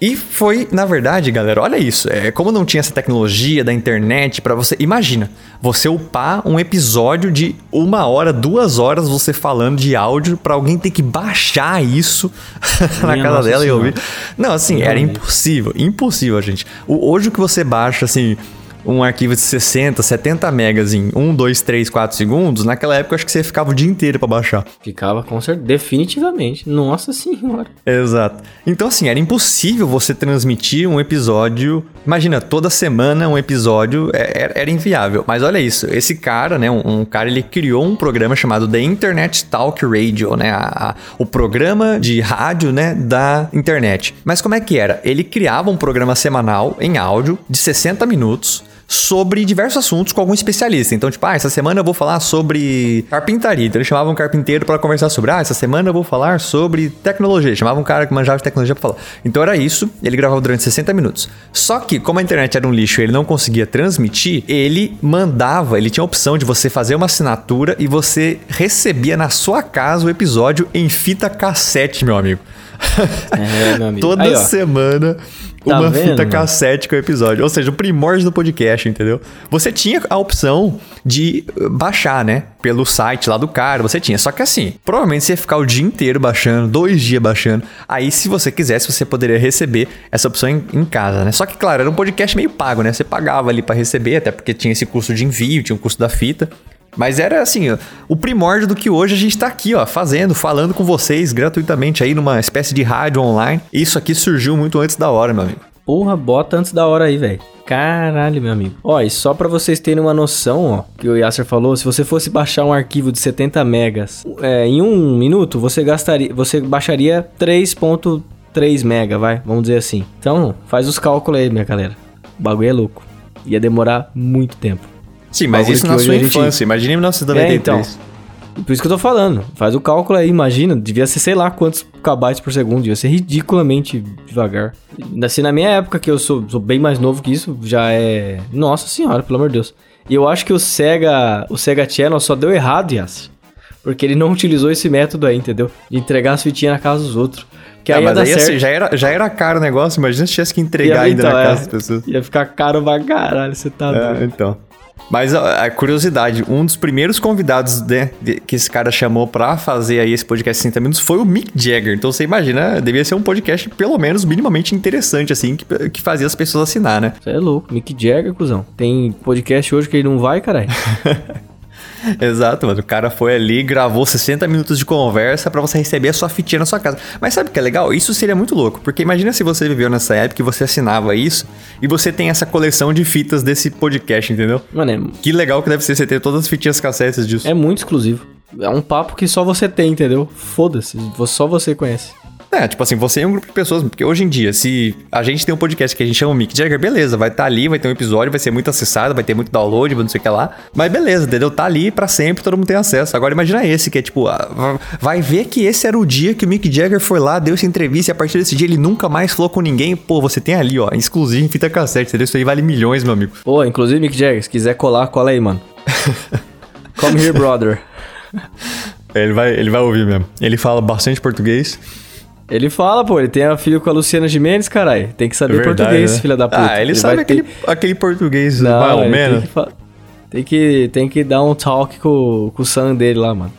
Speaker 1: E foi, na verdade, galera, olha isso. É, como não tinha essa tecnologia da internet para você. Imagina, você upar um episódio de uma hora, duas horas você falando de áudio para alguém ter que baixar isso na casa dela senhora. e ouvir. Não, assim, era impossível. Impossível, gente. O, hoje o que você baixa, assim um arquivo de 60, 70 megas em 1, 2, 3, 4 segundos, naquela época acho que você ficava o dia inteiro para baixar.
Speaker 2: Ficava com certeza, definitivamente. Nossa senhora.
Speaker 1: Exato. Então assim, era impossível você transmitir um episódio, imagina, toda semana um episódio, é, era, era inviável. Mas olha isso, esse cara, né, um, um, cara, ele criou um programa chamado The Internet Talk Radio, né, a, a, o programa de rádio, né, da internet. Mas como é que era? Ele criava um programa semanal em áudio de 60 minutos, sobre diversos assuntos com algum especialista. Então, tipo, ah, essa semana eu vou falar sobre carpintaria. Então, eles chamavam um carpinteiro para conversar sobre, ah, essa semana eu vou falar sobre tecnologia. Chamavam um cara que manjava de tecnologia para falar. Então, era isso. Ele gravava durante 60 minutos. Só que, como a internet era um lixo e ele não conseguia transmitir, ele mandava, ele tinha a opção de você fazer uma assinatura e você recebia na sua casa o episódio em fita cassete, meu amigo. É, meu amigo. Toda Aí, semana Tá uma vendo? fita cassete com o episódio. Ou seja, o primórdio do podcast, entendeu? Você tinha a opção de baixar, né? Pelo site lá do cara, você tinha. Só que assim, provavelmente você ia ficar o dia inteiro baixando, dois dias baixando. Aí, se você quisesse, você poderia receber essa opção em, em casa, né? Só que, claro, era um podcast meio pago, né? Você pagava ali para receber, até porque tinha esse custo de envio, tinha o custo da fita. Mas era assim, o primórdio do que hoje a gente tá aqui, ó, fazendo, falando com vocês gratuitamente aí numa espécie de rádio online. Isso aqui surgiu muito antes da hora, meu amigo.
Speaker 2: Porra, bota antes da hora aí, velho. Caralho, meu amigo. Ó, e só para vocês terem uma noção, ó, que o Yasser falou, se você fosse baixar um arquivo de 70 megas é, em um minuto, você gastaria, você baixaria 3.3 mega, vai, vamos dizer assim. Então, faz os cálculos aí, minha galera. O bagulho é louco. Ia demorar muito tempo.
Speaker 1: Sim, mas isso na sua infância. Gente... Imagina em 1993. É,
Speaker 2: então. Por isso que eu tô falando. Faz o cálculo aí, imagina. Devia ser sei lá quantos kbytes por segundo. Devia ser ridiculamente devagar. Assim, na minha época, que eu sou, sou bem mais novo que isso, já é. Nossa senhora, pelo amor de Deus. E eu acho que o Sega. O Sega Channel só deu errado, Yas. Porque ele não utilizou esse método aí, entendeu? De entregar as fitinhas na casa dos outros.
Speaker 1: Que ah, aí mas aí assim, já, era, já era caro o negócio, imagina se tivesse que entregar ia, ainda então, na é, casa das pessoas.
Speaker 2: Ia ficar caro pra caralho, você tá
Speaker 1: é, doido. Então. Mas a, a, curiosidade, um dos primeiros convidados né, que esse cara chamou pra fazer aí esse podcast 60 minutos foi o Mick Jagger. Então você imagina, devia ser um podcast pelo menos minimamente interessante, assim, que, que fazia as pessoas assinar, né?
Speaker 2: Você é louco, Mick Jagger, cuzão. Tem podcast hoje que ele não vai, caralho.
Speaker 1: Exato, mano. O cara foi ali, gravou 60 minutos de conversa para você receber a sua fitinha na sua casa. Mas sabe o que é legal? Isso seria muito louco, porque imagina se você viveu nessa época e você assinava isso e você tem essa coleção de fitas desse podcast, entendeu?
Speaker 2: Mano, é...
Speaker 1: Que legal que deve ser você ter todas as fitinhas cassetes disso.
Speaker 2: É muito exclusivo. É um papo que só você tem, entendeu? Foda-se, só você conhece.
Speaker 1: É, tipo assim, você é um grupo de pessoas, porque hoje em dia, se a gente tem um podcast que a gente chama Mick Jagger, beleza, vai estar tá ali, vai ter um episódio, vai ser muito acessado, vai ter muito download, não sei o que lá. Mas beleza, entendeu? Tá ali para sempre, todo mundo tem acesso. Agora imagina esse, que é tipo, ah, vai ver que esse era o dia que o Mick Jagger foi lá, deu essa entrevista e a partir desse dia ele nunca mais falou com ninguém. Pô, você tem ali, ó, exclusivo em fita cassete, entendeu? Isso aí vale milhões, meu amigo.
Speaker 2: Pô, inclusive Mick Jagger, se quiser colar, cola aí, mano. Come here, brother.
Speaker 1: Ele vai, ele vai ouvir mesmo. Ele fala bastante português.
Speaker 2: Ele fala, pô, ele tem a filha com a Luciana Gimenez, caralho. Tem que saber Verdade, português, né? filha da puta.
Speaker 1: Ah, ele, ele sabe aquele, ter... aquele português Não, mais ou menos.
Speaker 2: Tem que, tem que, tem que dar um talk com, com o son dele lá, mano.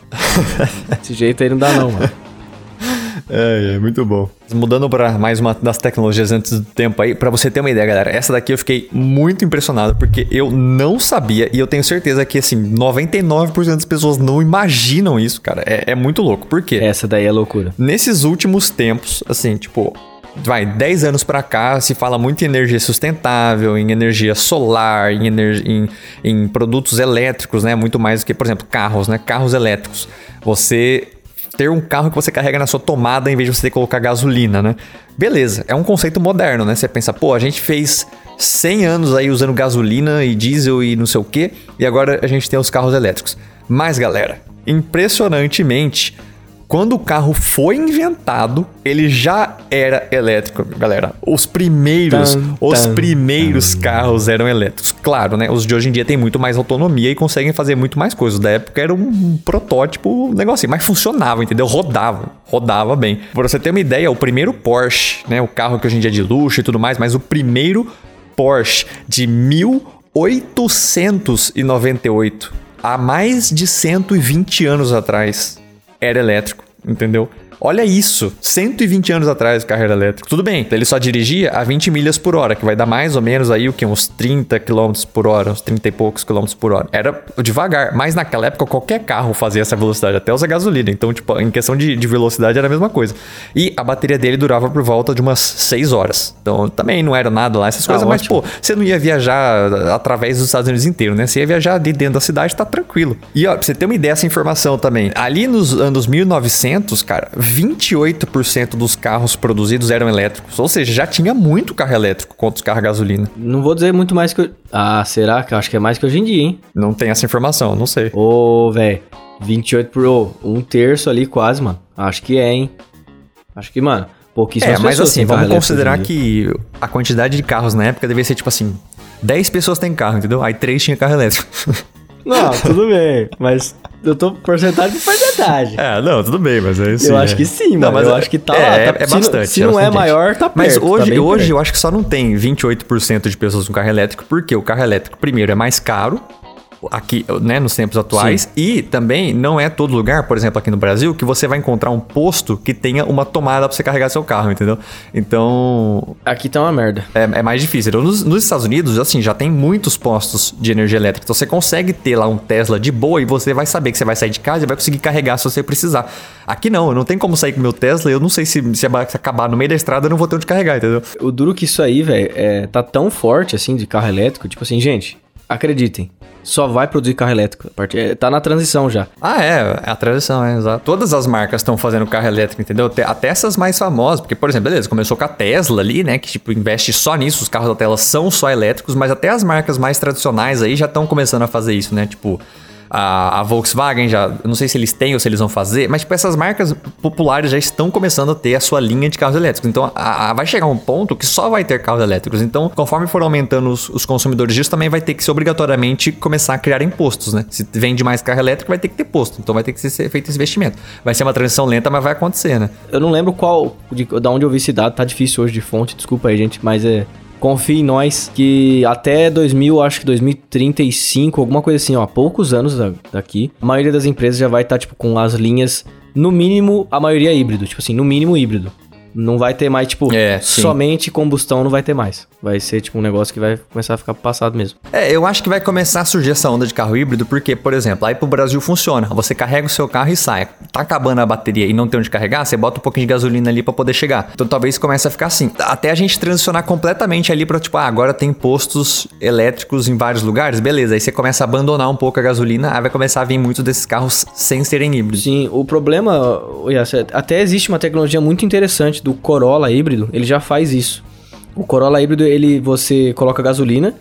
Speaker 2: Desse jeito aí não dá não, mano.
Speaker 1: É, é muito bom. Mudando para mais uma das tecnologias antes do tempo aí, para você ter uma ideia, galera, essa daqui eu fiquei muito impressionado porque eu não sabia e eu tenho certeza que assim, 99% das pessoas não imaginam isso, cara. É, é muito louco. Por quê?
Speaker 2: Essa daí é loucura.
Speaker 1: Nesses últimos tempos, assim, tipo, vai, 10 anos para cá se fala muito em energia sustentável, em energia solar, em, em, em, produtos elétricos, né? Muito mais do que, por exemplo, carros, né? Carros elétricos. Você ter um carro que você carrega na sua tomada em vez de você ter que colocar gasolina, né? Beleza, é um conceito moderno, né? Você pensa, pô, a gente fez 100 anos aí usando gasolina e diesel e não sei o quê, e agora a gente tem os carros elétricos. Mas, galera, impressionantemente, quando o carro foi inventado, ele já era elétrico, galera. Os primeiros, tum, os tum, primeiros tum. carros eram elétricos. Claro, né? Os de hoje em dia têm muito mais autonomia e conseguem fazer muito mais coisas. Da época era um protótipo, um negocinho, mas funcionava, entendeu? Rodava, rodava bem. Pra você ter uma ideia, o primeiro Porsche, né? O carro que hoje em dia é de luxo e tudo mais, mas o primeiro Porsche de 1898, há mais de 120 anos atrás era elétrico, entendeu? Olha isso, 120 anos atrás o carro era elétrico. Tudo bem, ele só dirigia a 20 milhas por hora, que vai dar mais ou menos aí o que? Uns 30 km por hora, uns 30 e poucos quilômetros por hora. Era devagar, mas naquela época qualquer carro fazia essa velocidade, até usa gasolina. Então, tipo, em questão de, de velocidade era a mesma coisa. E a bateria dele durava por volta de umas 6 horas. Então também não era nada lá, essas ah, coisas, mas pô, você não ia viajar através dos Estados Unidos inteiro, né? Você ia viajar ali dentro da cidade, tá tranquilo. E ó, pra você ter uma ideia dessa informação também, ali nos anos 1900, cara, 28% dos carros produzidos eram elétricos. Ou seja, já tinha muito carro elétrico contra os carros a gasolina.
Speaker 2: Não vou dizer muito mais que. Eu... Ah, será? Que eu acho que é mais que hoje em dia, hein?
Speaker 1: Não tem essa informação, não sei.
Speaker 2: Ô, velho. 28 por um terço ali quase, mano. Acho que é, hein? Acho que, mano, pouquíssimas
Speaker 1: É, mas assim, vamos considerar que a quantidade de carros na época devia ser tipo assim: 10 pessoas têm carro, entendeu? Aí 3 tinham carro elétrico.
Speaker 2: Não, tudo bem, mas eu tô porcentagem por porcentagem.
Speaker 1: É, não, tudo bem, mas é isso.
Speaker 2: Eu acho que sim, não, mas eu é, acho que tá é, lá. Tá, é, bastante. Se, não é, é maior, tá perto.
Speaker 1: Mas hoje, tá hoje eu acho que só não tem 28% de pessoas com carro elétrico, porque o carro elétrico, primeiro, é mais caro aqui, né, nos tempos atuais. Sim. E também não é todo lugar, por exemplo, aqui no Brasil, que você vai encontrar um posto que tenha uma tomada para você carregar seu carro, entendeu? Então.
Speaker 2: Aqui tá uma merda.
Speaker 1: É, é mais difícil. Então, nos, nos, Estados Unidos, assim, já tem muitos postos de energia elétrica. Então você consegue ter lá um Tesla de boa e você vai saber que você vai sair de casa e vai conseguir carregar se você precisar. Aqui não, eu não tenho como sair com meu Tesla, eu não sei se, se acabar no meio da estrada, eu não vou ter onde carregar, entendeu?
Speaker 2: O duro que isso aí, velho, é, tá tão forte assim de carro elétrico, tipo assim, gente, acreditem, só vai produzir carro elétrico. É, tá na transição já.
Speaker 1: Ah, é, é a transição, é, exato. Todas as marcas estão fazendo carro elétrico, entendeu? Até essas mais famosas, porque, por exemplo, beleza, começou com a Tesla ali, né, que tipo, investe só nisso, os carros da Tesla são só elétricos, mas até as marcas mais tradicionais aí já estão começando a fazer isso, né? Tipo, a, a, Volkswagen já, não sei se eles têm ou se eles vão fazer, mas tipo, essas marcas populares já estão começando a ter a sua linha de carros elétricos. Então a, a, vai chegar um ponto que só vai ter carros elétricos. Então, conforme for aumentando os, os, consumidores disso, também vai ter que se obrigatoriamente começar a criar impostos, né? Se vende mais carro elétrico, vai ter que ter posto. Então vai ter que ser feito esse investimento. Vai ser uma transição lenta, mas vai acontecer, né?
Speaker 2: Eu não lembro qual, de, de onde eu vi esse dado, tá difícil hoje de fonte, desculpa aí, gente, mas é confie em nós que até 2000, acho que 2035, alguma coisa assim, ó, poucos anos daqui, a maioria das empresas já vai estar, tá, tipo, com as linhas, no mínimo, a maioria híbrido, tipo assim, no mínimo híbrido. Não vai ter mais, tipo,
Speaker 1: É,
Speaker 2: somente combustão não vai ter mais. Vai ser, tipo, um negócio que vai começar a ficar passado mesmo.
Speaker 1: É, eu acho que vai começar a surgir essa onda de carro híbrido, porque, por exemplo, aí pro Brasil funciona. Você carrega o seu carro e sai. Tá acabando a bateria e não tem onde carregar, você bota um pouquinho de gasolina ali pra poder chegar. Então talvez comece a ficar assim. Até a gente transicionar completamente ali pra, tipo, ah, agora tem postos elétricos em vários lugares, beleza. Aí você começa a abandonar um pouco a gasolina, aí vai começar a vir muitos desses carros sem serem híbridos.
Speaker 2: Sim, o problema, até existe uma tecnologia muito interessante do Corolla híbrido, ele já faz isso. O Corolla híbrido, ele você coloca gasolina,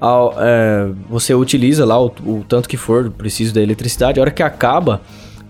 Speaker 2: ao- é, você utiliza lá o, o tanto que for preciso da eletricidade, a hora que acaba,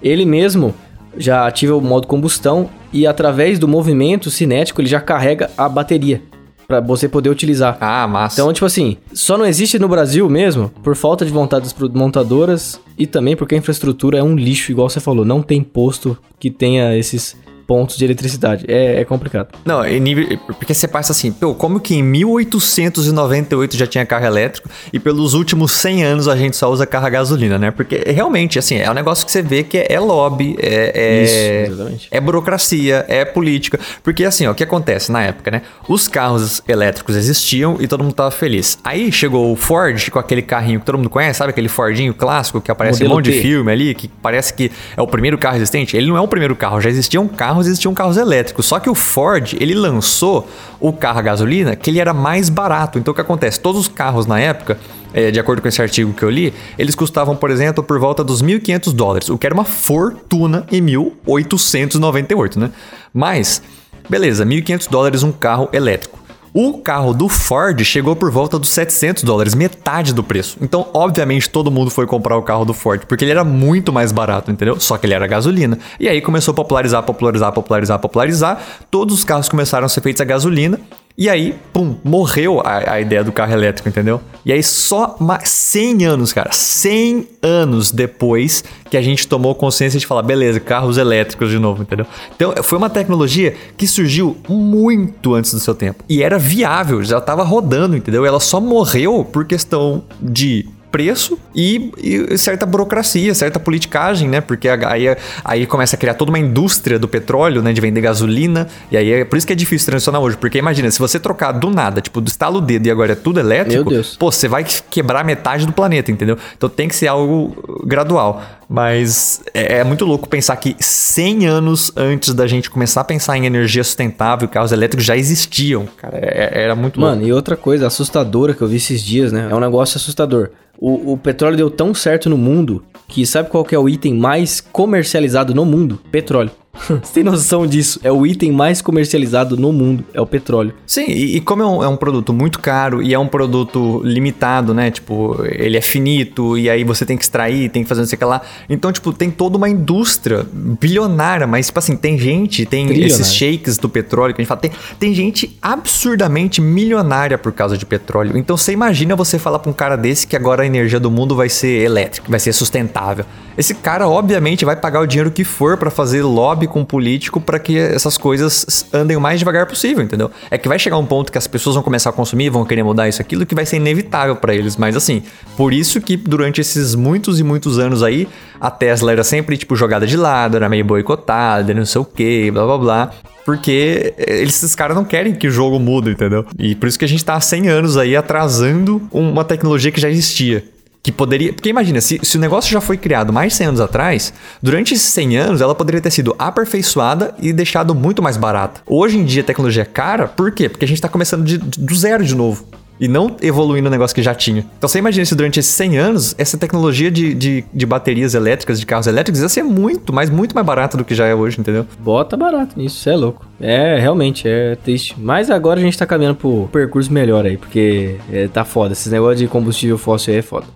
Speaker 2: ele mesmo já ativa o modo combustão e através do movimento cinético ele já carrega a bateria para você poder utilizar.
Speaker 1: Ah, massa.
Speaker 2: Então, tipo assim, só não existe no Brasil mesmo por falta de vontade das montadoras e também porque a infraestrutura é um lixo, igual você falou. Não tem posto que tenha esses pontos de eletricidade. É, é complicado.
Speaker 1: Não, em nível, porque você passa assim, pô, como que em 1898 já tinha carro elétrico e pelos últimos 100 anos a gente só usa carro a gasolina, né? Porque realmente, assim, é um negócio que você vê que é, é lobby, é, é,
Speaker 2: Isso,
Speaker 1: é burocracia, é política. Porque assim, ó, o que acontece na época, né? Os carros elétricos existiam e todo mundo tava feliz. Aí chegou o Ford com aquele carrinho que todo mundo conhece, sabe? Aquele Fordinho clássico que aparece em um
Speaker 2: Modelo
Speaker 1: monte de
Speaker 2: T.
Speaker 1: filme ali, que parece que é o primeiro carro existente. Ele não é o primeiro carro, já existiam carros, existiam carros elétricos. Só que o Ford, ele lançou o carro a gasolina que ele era mais barato. Então o que acontece? Todos os carros na época, eh, de acordo com esse artigo que eu li, eles custavam, por exemplo, por volta dos 1.500 dólares, o que era uma fortuna em 1898, né? Mas, beleza, 1.500 dólares um carro elétrico. O carro do Ford chegou por volta dos 700 dólares, metade do preço. Então, obviamente, todo mundo foi comprar o carro do Ford, porque ele era muito mais barato, entendeu? Só que ele era gasolina. E aí começou a popularizar, popularizar, popularizar, popularizar. Todos os carros começaram a ser feitos a gasolina. E aí, pum, morreu a, a ideia do carro elétrico, entendeu? E aí só ma- 100 anos, cara, 100 anos depois que a gente tomou consciência de falar, beleza, carros elétricos de novo, entendeu? Então foi uma tecnologia que surgiu muito antes do seu tempo. E era viável, já tava rodando, entendeu? Ela só morreu por questão de preço e, e certa burocracia, certa politicagem, né? Porque aí, aí começa a criar toda uma indústria do petróleo, né? De vender gasolina. E aí é por isso que é difícil transicionar hoje. Porque imagina, se você trocar do nada, tipo, do estalo o dedo e agora é tudo elétrico, pô, você vai quebrar metade do planeta, entendeu? Então tem que ser algo gradual. Mas é, é muito louco pensar que 100 anos antes da gente começar a pensar em energia sustentável, carros elétricos já existiam, cara. É- era muito louco.
Speaker 2: Mano, e outra coisa assustadora que eu vi esses dias, né? É um negócio assustador. O, o petróleo deu tão certo no mundo que sabe qual que é o item mais comercializado no mundo? Petróleo. Você tem noção disso? É o item mais comercializado no mundo, é o petróleo.
Speaker 1: Sim, e, e como é um, é um produto muito caro e é um produto limitado, né? Tipo, ele é finito e aí você tem que extrair, tem que fazer não sei o que lá. Então, tipo, tem toda uma indústria bilionária, mas, tipo assim, tem gente, tem
Speaker 2: Trilionária.
Speaker 1: esses shakes do petróleo que a gente fala, tem, tem gente absurdamente milionária por causa de petróleo. Então, você imagina você falar pra um cara desse que agora a energia do mundo vai ser elétrica, vai ser sustentável. Esse cara, obviamente, vai pagar o dinheiro que for pra fazer lobby com o político pra que essas coisas andem o mais devagar possível, entendeu? É que vai chegar um ponto que as pessoas vão começar a consumir, vão querer mudar isso, aquilo, que vai ser inevitável pra eles. Mas assim, por isso que durante esses muitos e muitos anos aí, a Tesla era sempre, tipo, jogada de lado, era meio boicotada, não sei o que, blá blá blá. Porque eles, esses caras não querem que o jogo mude, entendeu? E por isso que a gente tá há 100 anos aí atrasando uma tecnologia que já existia. Que poderia. Porque imagina, se, se o negócio já foi criado mais de 100 anos atrás, durante esses 100 anos ela poderia ter sido aperfeiçoada e deixado muito mais barata. Hoje em dia a tecnologia é cara, por quê? Porque a gente tá começando de- do zero de novo. E não evoluindo o negócio que já tinha. Então você imagina se durante esses 100 anos, essa tecnologia de, de, de baterias elétricas, de carros elétricos, ia ser muito, mas muito mais barata do que já é hoje, entendeu?
Speaker 2: Bota barato nisso, você é louco. É, realmente, é triste. Mas agora a gente tá caminhando pro percurso melhor aí, porque é, tá foda. Esses negócios de combustível fóssil aí é foda.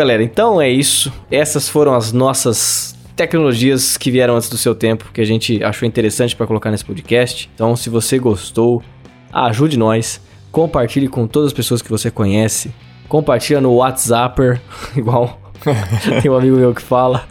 Speaker 2: Galera, então é isso. Essas foram as nossas tecnologias que vieram antes do seu tempo, que a gente achou interessante para colocar nesse podcast. Então, se você gostou, ajude nós, compartilhe com todas as pessoas que você conhece, compartilha no WhatsApp, igual tem um amigo meu que fala,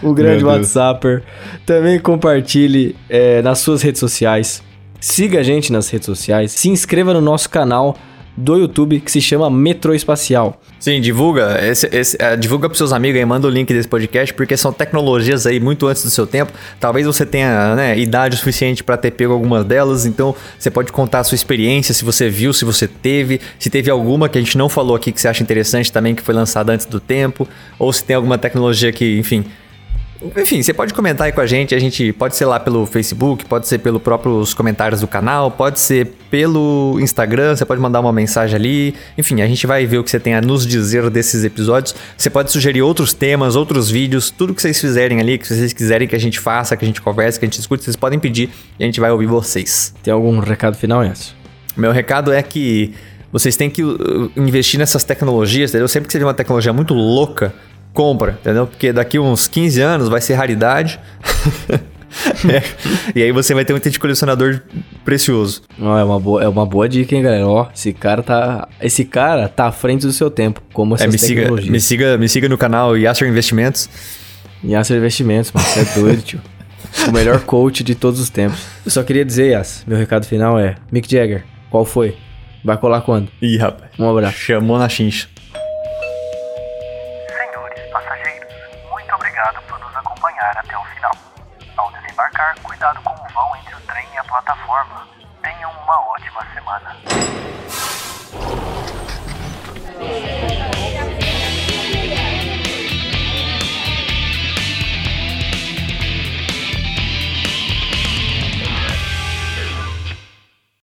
Speaker 2: o grande. WhatsApp. Também compartilhe é, nas suas redes sociais. Siga a gente nas redes sociais, se inscreva no nosso canal do YouTube que se chama Metrô Espacial.
Speaker 1: Sim, divulga. Esse, esse, uh, divulga pros seus amigos aí, manda o link desse podcast, porque são tecnologias aí muito antes do seu tempo. Talvez você tenha né, idade suficiente para ter pego algumas delas, então você pode contar a sua experiência, se você viu, se você teve, se teve alguma que a gente não falou aqui que você acha interessante também, que foi lançada antes do tempo, ou se tem alguma tecnologia que, enfim, enfim, você pode comentar aí com a gente. A gente pode ser lá pelo Facebook, pode ser pelos próprios comentários do canal, pode ser pelo Instagram. Você pode mandar uma mensagem ali. Enfim, a gente vai ver o que você tem a nos dizer desses episódios. Você pode sugerir outros temas, outros vídeos, tudo que vocês fizerem ali, que vocês quiserem que a gente faça, que a gente converse, que a gente discute, vocês podem pedir e a gente vai ouvir vocês.
Speaker 2: Tem algum recado final, Yas?
Speaker 1: Meu recado é que vocês têm que uh, investir nessas tecnologias, entendeu? Sempre que você vê uma tecnologia muito louca, compra, entendeu? Porque daqui uns 15 anos vai ser raridade. é. E aí você vai ter um item de colecionador precioso.
Speaker 2: Oh, é, uma boa, é uma boa dica, hein, galera? Ó, esse cara tá. Esse cara tá à frente do seu tempo, como essas
Speaker 1: é, me tecnologias. Siga, me, siga, me siga no canal Yasser Investimentos.
Speaker 2: Yasser Investimentos, mano. Você é doido, tio. O melhor coach de todos os tempos. Eu só queria dizer, Yas, meu recado final é: Mick Jagger, qual foi? Vai colar quando?
Speaker 1: Ih, rapaz.
Speaker 2: Um abraço.
Speaker 1: Chamou na chincha.
Speaker 3: desta forma, tenham uma ótima semana.